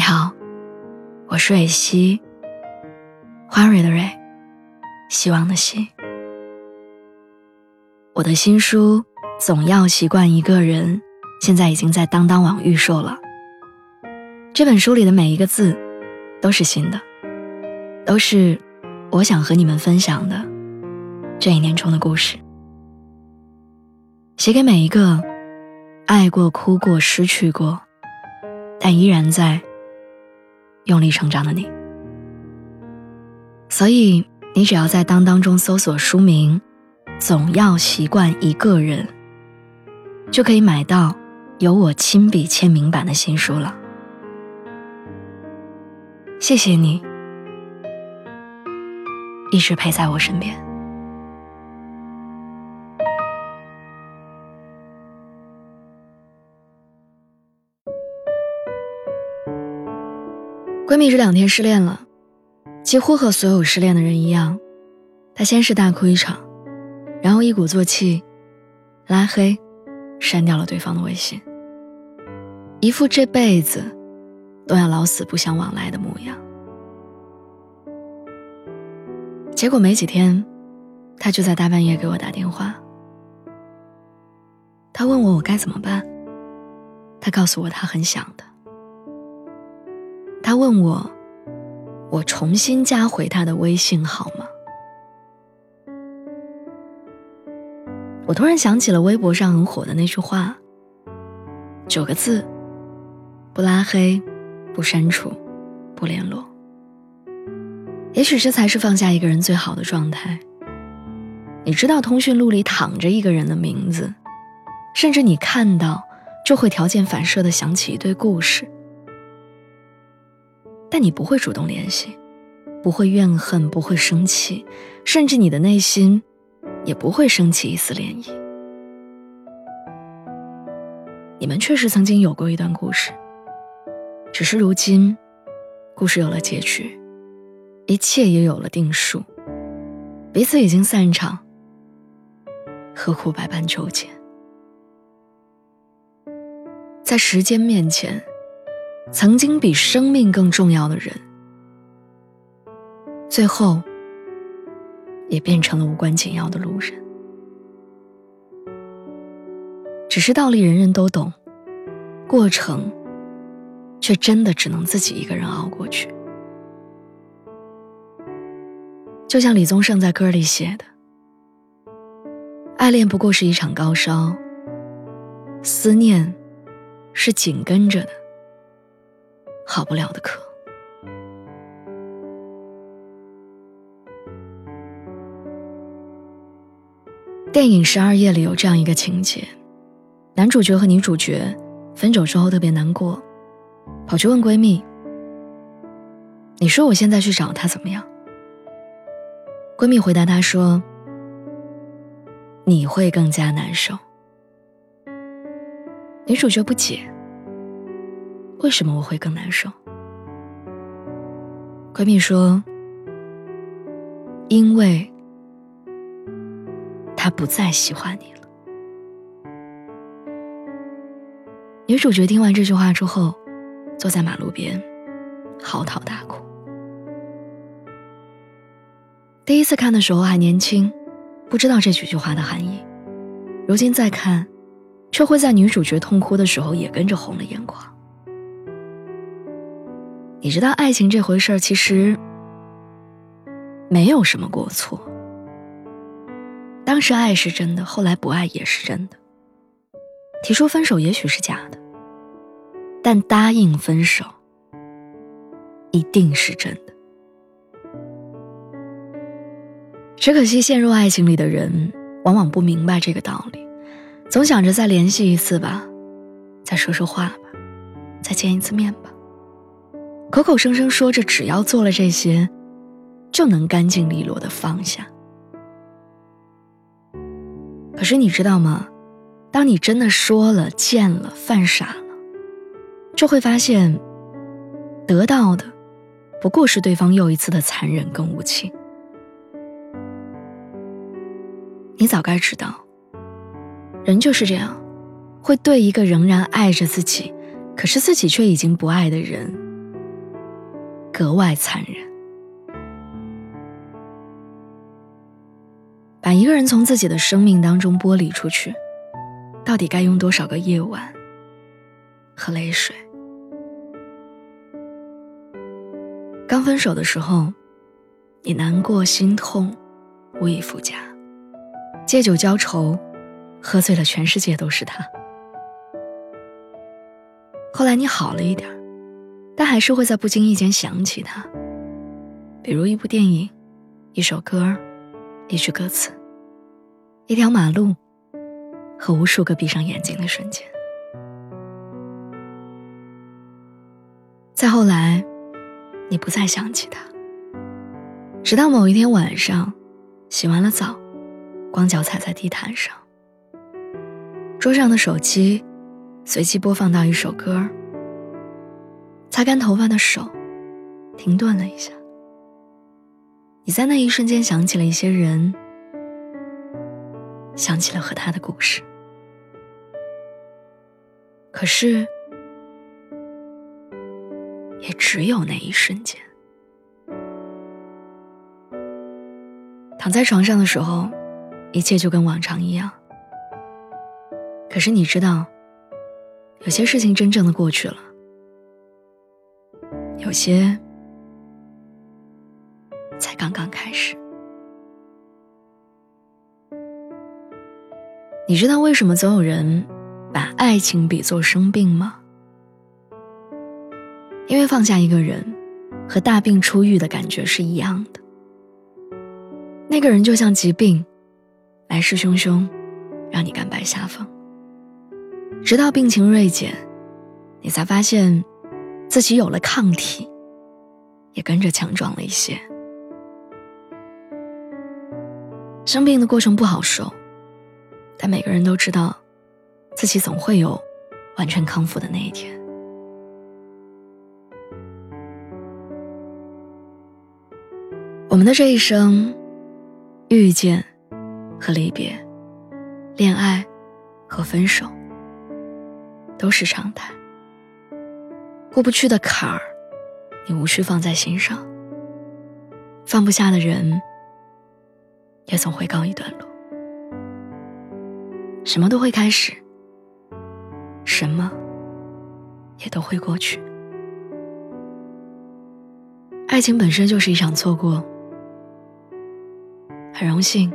你好，我是蕊希，花蕊的蕊，希望的希。我的新书《总要习惯一个人》现在已经在当当网预售了。这本书里的每一个字都是新的，都是我想和你们分享的这一年中的故事，写给每一个爱过、哭过、失去过，但依然在。用力成长的你，所以你只要在当当中搜索书名《总要习惯一个人》，就可以买到由我亲笔签名版的新书了。谢谢你，一直陪在我身边。闺蜜这两天失恋了，几乎和所有失恋的人一样，她先是大哭一场，然后一鼓作气，拉黑，删掉了对方的微信，一副这辈子都要老死不相往来的模样。结果没几天，她就在大半夜给我打电话，她问我我该怎么办，她告诉我她很想的。他问我：“我重新加回他的微信好吗？”我突然想起了微博上很火的那句话：“九个字，不拉黑，不删除，不联络。”也许这才是放下一个人最好的状态。你知道通讯录里躺着一个人的名字，甚至你看到就会条件反射的想起一堆故事。但你不会主动联系，不会怨恨，不会生气，甚至你的内心也不会升起一丝涟漪。你们确实曾经有过一段故事，只是如今，故事有了结局，一切也有了定数，彼此已经散场，何苦百般纠结？在时间面前。曾经比生命更重要的人，最后也变成了无关紧要的路人。只是道理人人都懂，过程却真的只能自己一个人熬过去。就像李宗盛在歌里写的：“爱恋不过是一场高烧，思念是紧跟着的。”好不了的课。电影《十二夜》里有这样一个情节：男主角和女主角分手之后特别难过，跑去问闺蜜：“你说我现在去找他怎么样？”闺蜜回答他说：“你会更加难受。”女主角不解。为什么我会更难受？闺蜜说：“因为他不再喜欢你了。”女主角听完这句话之后，坐在马路边嚎啕大哭。第一次看的时候还年轻，不知道这几句话的含义。如今再看，却会在女主角痛哭的时候也跟着红了眼眶。你知道爱情这回事儿，其实没有什么过错。当时爱是真的，后来不爱也是真的。提出分手也许是假的，但答应分手一定是真的。只可惜陷入爱情里的人，往往不明白这个道理，总想着再联系一次吧，再说说话吧，再见一次面吧。口口声声说着，只要做了这些，就能干净利落的放下。可是你知道吗？当你真的说了、见了、犯傻了，就会发现，得到的不过是对方又一次的残忍跟无情。你早该知道，人就是这样，会对一个仍然爱着自己，可是自己却已经不爱的人。格外残忍。把一个人从自己的生命当中剥离出去，到底该用多少个夜晚和泪水？刚分手的时候，你难过心痛，无以复加，借酒浇愁，喝醉了全世界都是他。后来你好了一点但还是会在不经意间想起他，比如一部电影，一首歌，一句歌词，一条马路，和无数个闭上眼睛的瞬间。再后来。你不再想起他，直到某一天晚上，洗完了澡，光脚踩在地毯上，桌上的手机随机播放到一首歌，擦干头发的手停顿了一下。你在那一瞬间想起了一些人，想起了和他的故事，可是。也只有那一瞬间，躺在床上的时候，一切就跟往常一样。可是你知道，有些事情真正的过去了，有些才刚刚开始。你知道为什么总有人把爱情比作生病吗？因为放下一个人，和大病初愈的感觉是一样的。那个人就像疾病，来势汹汹，让你甘拜下风。直到病情锐减，你才发现，自己有了抗体，也跟着强壮了一些。生病的过程不好受，但每个人都知道，自己总会有完全康复的那一天。我们的这一生，遇见和离别，恋爱和分手，都是常态。过不去的坎儿，你无需放在心上；放不下的人，也总会告一段落。什么都会开始，什么也都会过去。爱情本身就是一场错过。很荣幸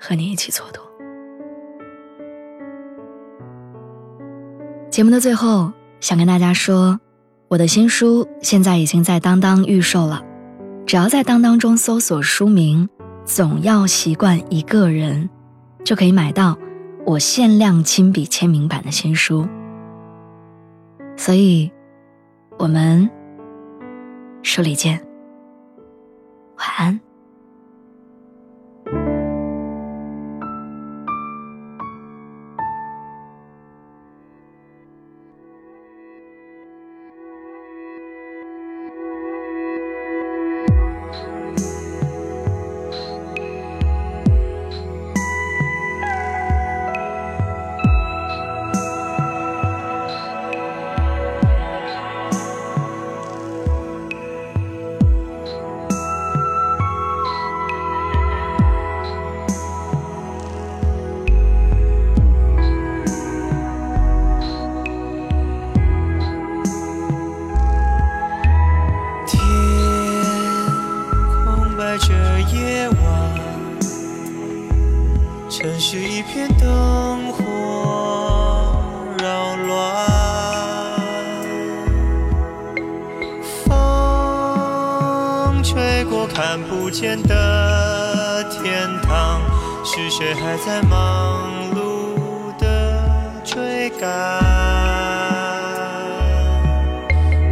和你一起蹉跎。节目的最后，想跟大家说，我的新书现在已经在当当预售了，只要在当当中搜索书名“总要习惯一个人”，就可以买到我限量亲笔签名版的新书。所以，我们书里见，晚安。城市一片灯火扰乱，风吹过看不见的天堂，是谁还在忙碌的追赶？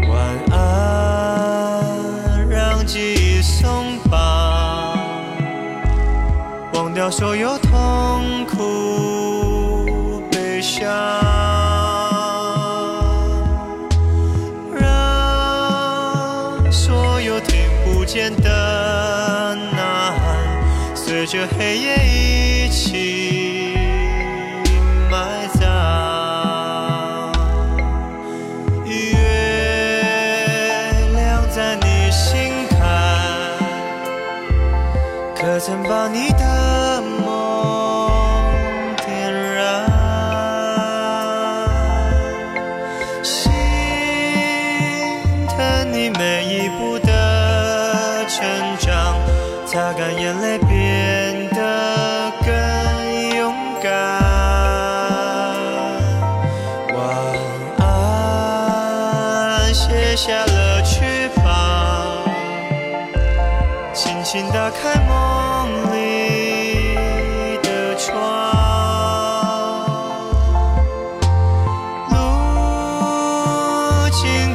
晚安，让记忆松绑，忘掉所有曾把你的梦点燃，心疼你每一步的成长，擦干眼泪变得更勇敢。晚安，卸下了翅膀，轻轻打开路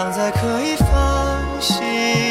躺在可以放心。